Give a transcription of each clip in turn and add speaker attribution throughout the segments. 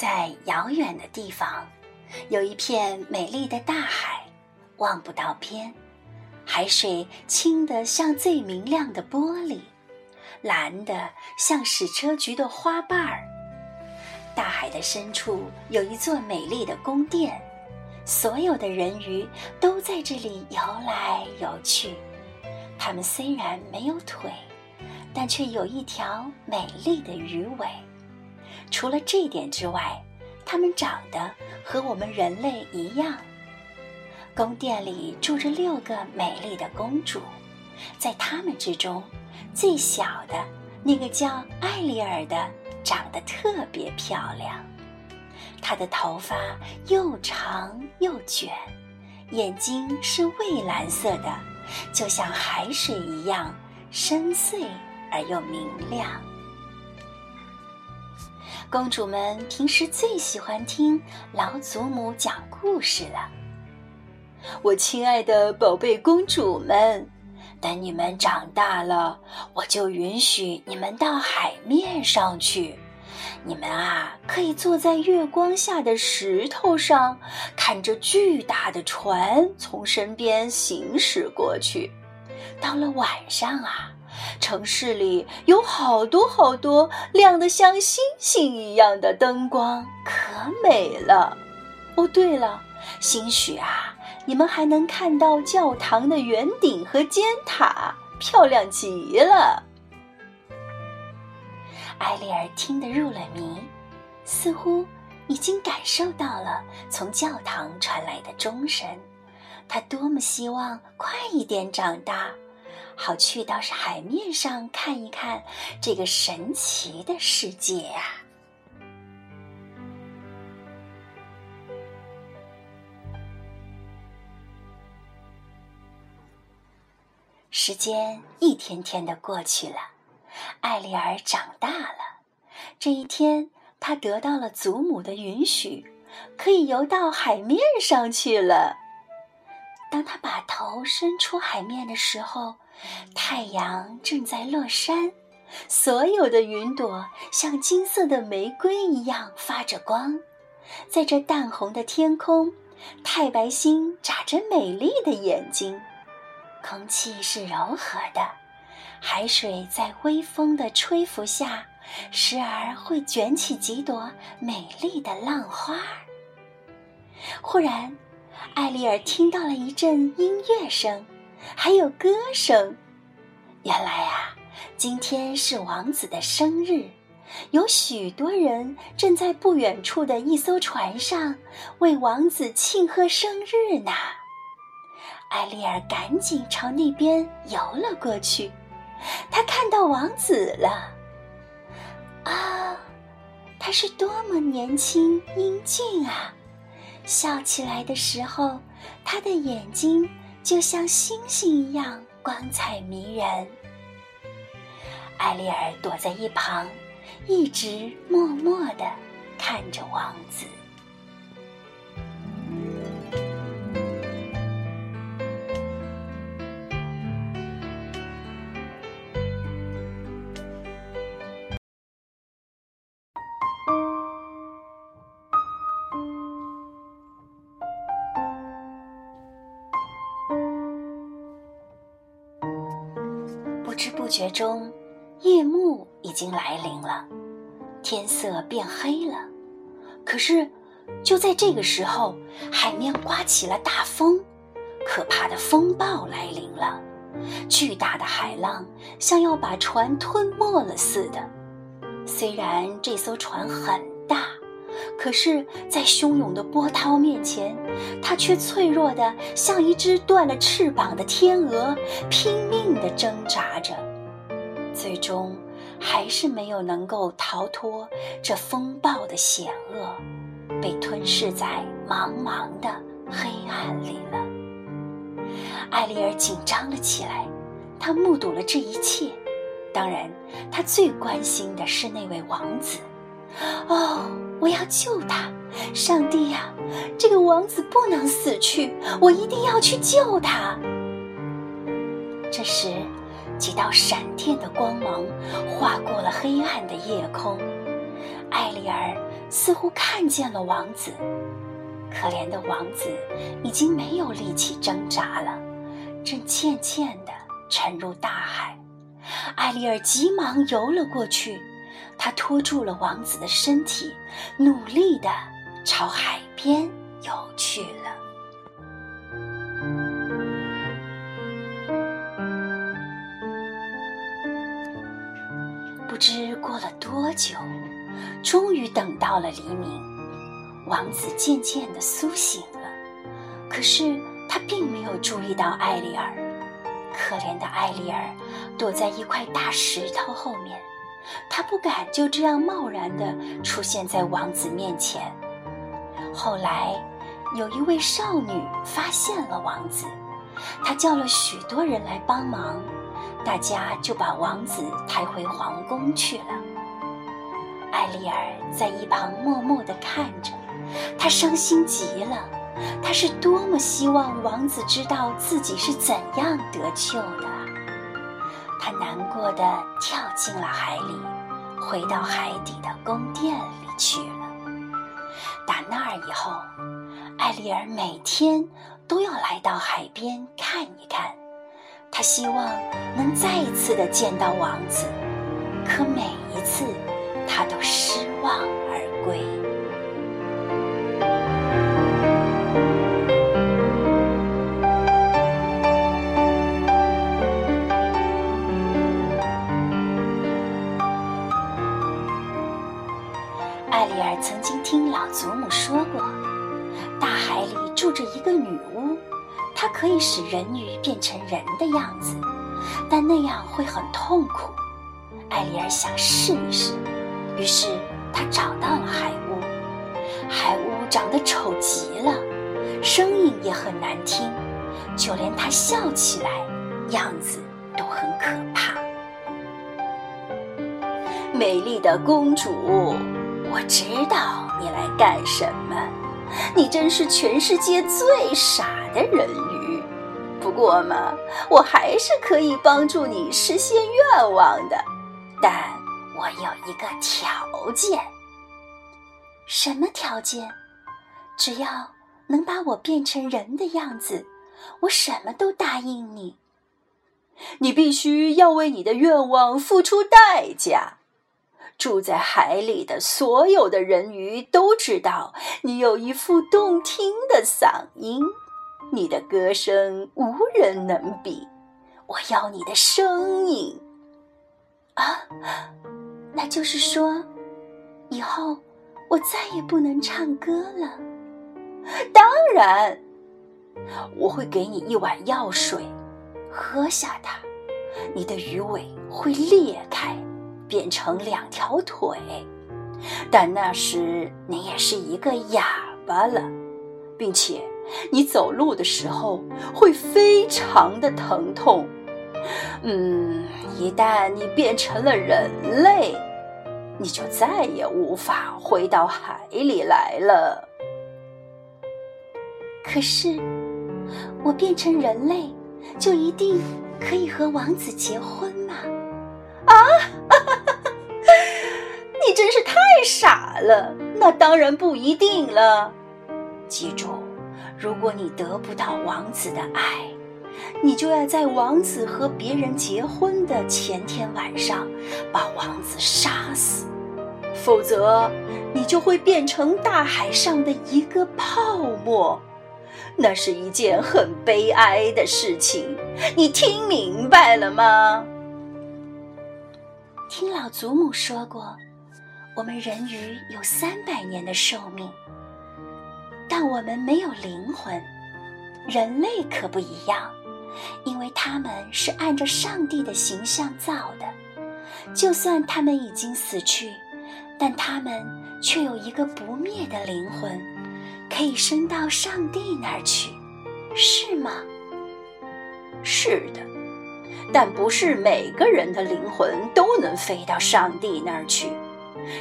Speaker 1: 在遥远的地方，有一片美丽的大海，望不到边，海水清得像最明亮的玻璃，蓝的像矢车菊的花瓣儿。大海的深处有一座美丽的宫殿，所有的人鱼都在这里游来游去。它们虽然没有腿，但却有一条美丽的鱼尾。除了这点之外，它们长得和我们人类一样。宫殿里住着六个美丽的公主，在她们之中，最小的那个叫艾丽尔的长得特别漂亮。她的头发又长又卷，眼睛是蔚蓝色的，就像海水一样深邃而又明亮。公主们平时最喜欢听老祖母讲故事了。我亲爱的宝贝公主们，等你们长大了，我就允许你们到海面上去。你们啊，可以坐在月光下的石头上，看着巨大的船从身边行驶过去。到了晚上啊。城市里有好多好多亮得像星星一样的灯光，可美了。哦，对了，兴许啊，你们还能看到教堂的圆顶和尖塔，漂亮极了。艾丽儿听得入了迷，似乎已经感受到了从教堂传来的钟声。她多么希望快一点长大！好去到海面上看一看这个神奇的世界呀！时间一天天的过去了，艾丽儿长大了。这一天，她得到了祖母的允许，可以游到海面上去了。当她把头伸出海面的时候，太阳正在落山，所有的云朵像金色的玫瑰一样发着光。在这淡红的天空，太白星眨着美丽的眼睛。空气是柔和的，海水在微风的吹拂下，时而会卷起几朵美丽的浪花。忽然，艾丽尔听到了一阵音乐声。还有歌声，原来啊，今天是王子的生日，有许多人正在不远处的一艘船上为王子庆贺生日呢。艾丽尔赶紧朝那边游了过去，她看到王子了。啊，他是多么年轻英俊啊！笑起来的时候，他的眼睛。就像星星一样光彩迷人。艾丽尔躲在一旁，一直默默的看着王子。觉中，夜幕已经来临了，天色变黑了。可是，就在这个时候，海面刮起了大风，可怕的风暴来临了。巨大的海浪像要把船吞没了似的。虽然这艘船很大，可是，在汹涌的波涛面前，它却脆弱的像一只断了翅膀的天鹅，拼命的挣扎着，最终还是没有能够逃脱这风暴的险恶，被吞噬在茫茫的黑暗里了。艾丽儿紧张了起来，她目睹了这一切，当然，她最关心的是那位王子。哦，我要救他！上帝呀，这个王子不能死去，我一定要去救他。这时，几道闪电的光芒划过了黑暗的夜空，艾丽儿似乎看见了王子。可怜的王子已经没有力气挣扎了，正渐渐地沉入大海。艾丽儿急忙游了过去，她拖住了王子的身体，努力地朝海边游去。不知过了多久，终于等到了黎明。王子渐渐地苏醒了，可是他并没有注意到艾丽尔。可怜的艾丽尔躲在一块大石头后面，他不敢就这样贸然地出现在王子面前。后来，有一位少女发现了王子，她叫了许多人来帮忙，大家就把王子抬回皇宫去了。艾丽尔在一旁默默地看着。她伤心极了，她是多么希望王子知道自己是怎样得救的。他难过的跳进了海里，回到海底的宫殿里去了。打那儿以后，艾丽尔每天都要来到海边看一看，他希望能再一次的见到王子，可每一次他都失望而归。艾丽尔曾经听老祖母说过，大海里住着一个女巫，它可以使人鱼变成人的样子，但那样会很痛苦。艾丽儿想试一试，于是她找到了海巫。海巫长得丑极了，声音也很难听，就连她笑起来，样子都很可怕。美丽的公主。我知道你来干什么，你真是全世界最傻的人。不过嘛，我还是可以帮助你实现愿望的，但我有一个条件。什么条件？只要能把我变成人的样子，我什么都答应你。你必须要为你的愿望付出代价。住在海里的所有的人鱼都知道你有一副动听的嗓音，你的歌声无人能比。我要你的声音啊！那就是说，以后我再也不能唱歌了。当然，我会给你一碗药水，喝下它，你的鱼尾会裂开。变成两条腿，但那时你也是一个哑巴了，并且你走路的时候会非常的疼痛。嗯，一旦你变成了人类，你就再也无法回到海里来了。可是，我变成人类就一定可以和王子结婚吗？啊！你真是太傻了，那当然不一定了。记住，如果你得不到王子的爱，你就要在王子和别人结婚的前天晚上把王子杀死，否则你就会变成大海上的一个泡沫。那是一件很悲哀的事情，你听明白了吗？听老祖母说过。我们人鱼有三百年的寿命，但我们没有灵魂。人类可不一样，因为他们是按照上帝的形象造的。就算他们已经死去，但他们却有一个不灭的灵魂，可以升到上帝那儿去，是吗？是的，但不是每个人的灵魂都能飞到上帝那儿去。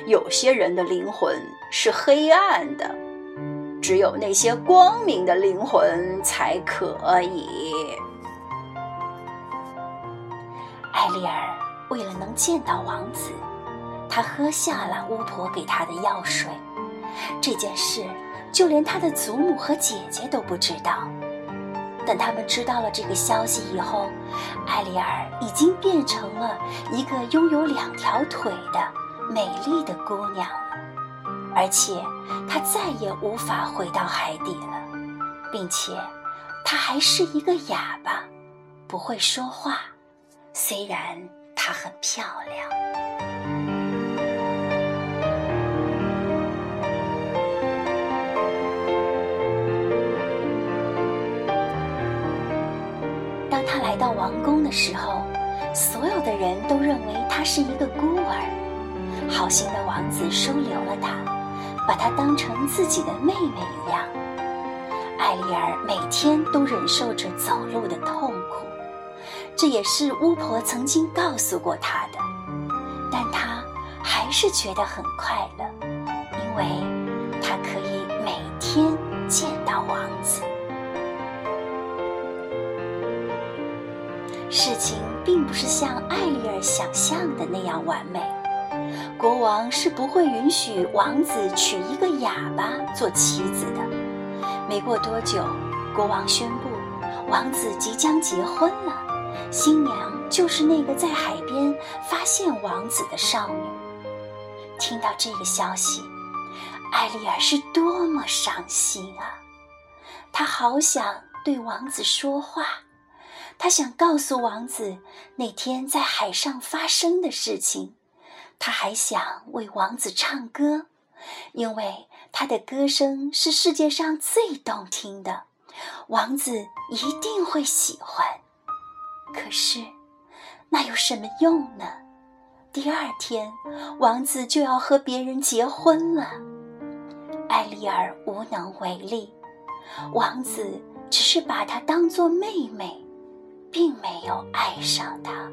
Speaker 1: 有些人的灵魂是黑暗的，只有那些光明的灵魂才可以。艾丽尔为了能见到王子，她喝下了巫婆给她的药水。这件事，就连他的祖母和姐姐都不知道。等他们知道了这个消息以后，艾丽儿已经变成了一个拥有两条腿的美丽的姑娘了，而且她再也无法回到海底了，并且她还是一个哑巴，不会说话。虽然她很漂亮。当他来到王宫的时候，所有的人都认为他是一个孤儿。好心的王子收留了他，把她当成自己的妹妹一样。艾丽儿每天都忍受着走路的痛苦，这也是巫婆曾经告诉过她的。但她还是觉得很快乐，因为她可以每天见到王子。事情并不是像艾丽儿想象的那样完美。国王是不会允许王子娶一个哑巴做妻子的。没过多久，国王宣布，王子即将结婚了，新娘就是那个在海边发现王子的少女。听到这个消息，艾丽儿是多么伤心啊！她好想对王子说话。她想告诉王子那天在海上发生的事情，他还想为王子唱歌，因为他的歌声是世界上最动听的，王子一定会喜欢。可是，那有什么用呢？第二天，王子就要和别人结婚了，艾丽儿无能为力，王子只是把她当作妹妹。并没有爱上她。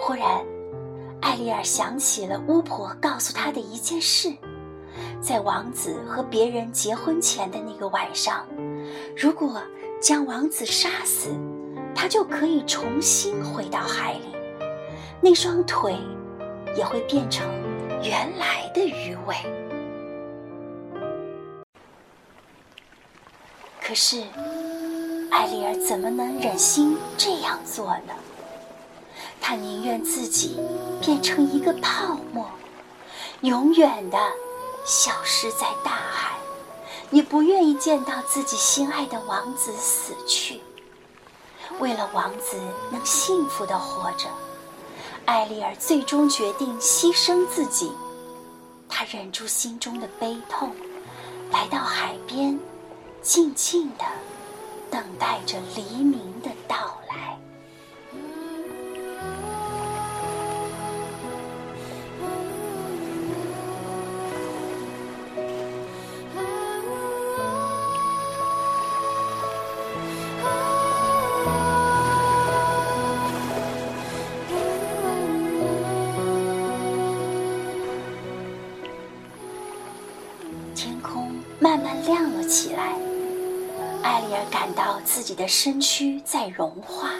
Speaker 1: 忽然，艾丽尔想起了巫婆告诉她的一件事：在王子和别人结婚前的那个晚上，如果将王子杀死，他就可以重新回到海里，那双腿也会变成原来的鱼尾。可是。艾丽儿怎么能忍心这样做呢？她宁愿自己变成一个泡沫，永远的消失在大海，也不愿意见到自己心爱的王子死去。为了王子能幸福的活着，艾丽儿最终决定牺牲自己。她忍住心中的悲痛，来到海边，静静的。等待着黎明的艾丽尔感到自己的身躯在融化，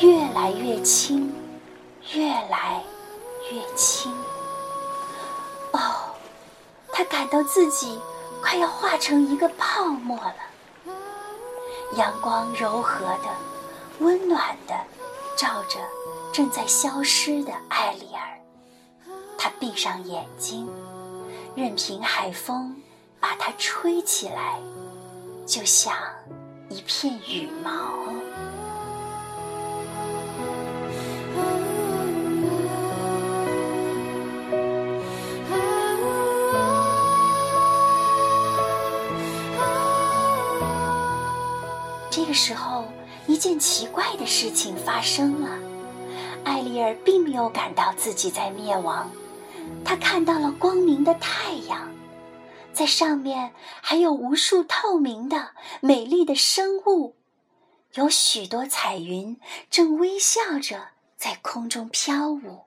Speaker 1: 越来越轻，越来越轻。哦，他感到自己快要化成一个泡沫了。阳光柔和的、温暖的照着正在消失的艾丽尔，他闭上眼睛，任凭海风把它吹起来。就像一片羽毛。这个时候，一件奇怪的事情发生了。艾丽儿并没有感到自己在灭亡，她看到了光明的太阳。在上面还有无数透明的、美丽的生物，有许多彩云正微笑着在空中飘舞。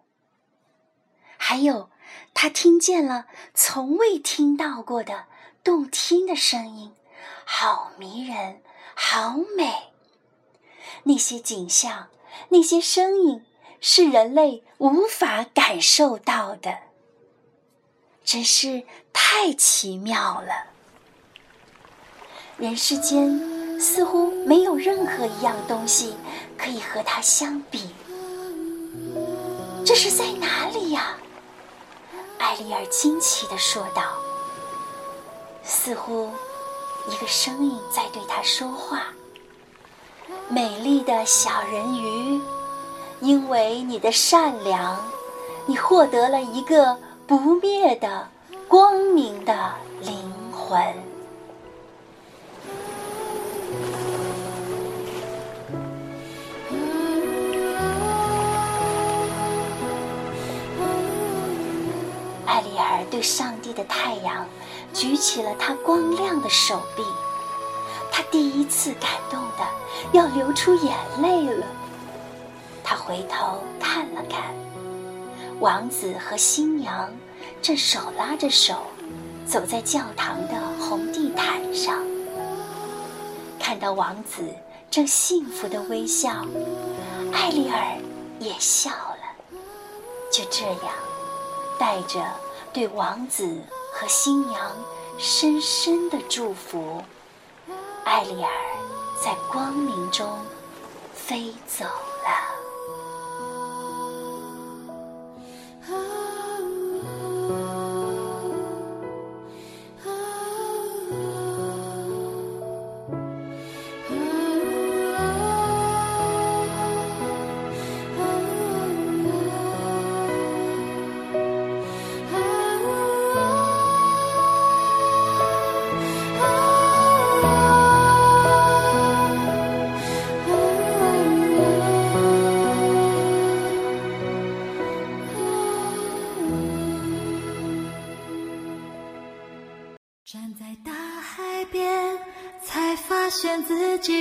Speaker 1: 还有，他听见了从未听到过的动听的声音，好迷人，好美。那些景象，那些声音，是人类无法感受到的。真是太奇妙了。人世间似乎没有任何一样东西可以和它相比。这是在哪里呀？艾丽尔惊奇地说道。似乎一个声音在对他说话。美丽的小人鱼，因为你的善良，你获得了一个不灭的、光明的灵魂。艾丽尔对上帝的太阳举起了他光亮的手臂，他第一次感动的要流出眼泪了。他回头看了看，王子和新娘正手拉着手走在教堂的红地毯上。看到王子正幸福的微笑，艾丽尔也笑了。就这样，带着。对王子和新娘深深的祝福，艾丽尔在光明中飞走了。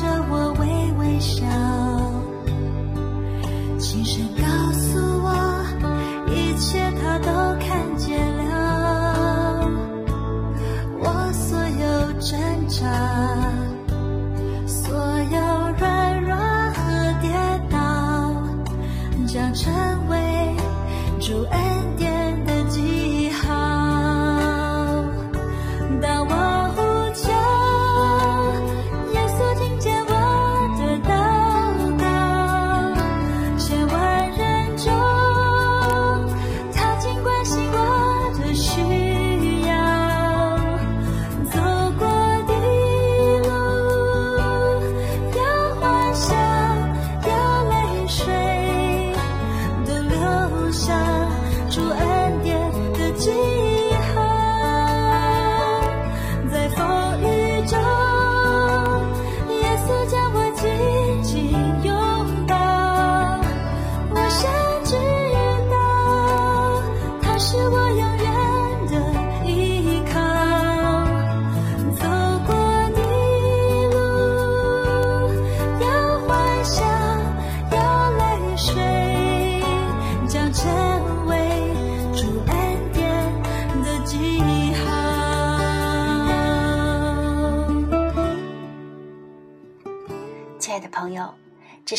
Speaker 2: 着我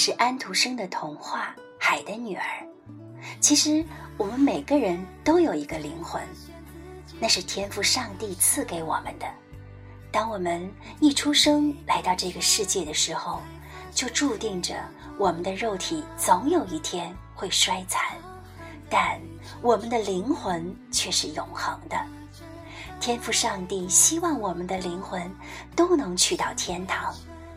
Speaker 1: 是安徒生的童话《海的女儿》。其实，我们每个人都有一个灵魂，那是天赋上帝赐给我们的。当我们一出生来到这个世界的时候，就注定着我们的肉体总有一天会衰残，但我们的灵魂却是永恒的。天赋上帝希望我们的灵魂都能去到天堂。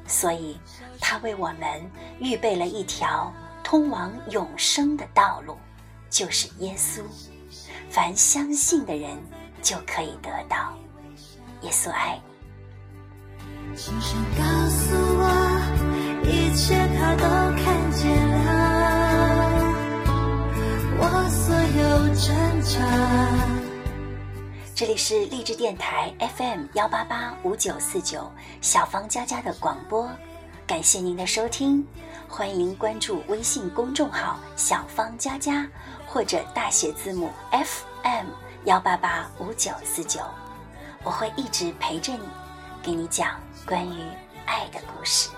Speaker 1: 所以，他为我们预备了一条通往永生的道路，就是耶稣。凡相信的人就可以得到。耶稣爱
Speaker 2: 你。轻声告诉我，一切他都看见了，我所有挣扎，
Speaker 1: 这里是励志电台 FM 幺八八五九四九小芳佳佳的广播，感谢您的收听，欢迎关注微信公众号“小芳佳佳”或者大写字母 FM 幺八八五九四九，我会一直陪着你，给你讲关于爱的故事。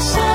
Speaker 2: 想。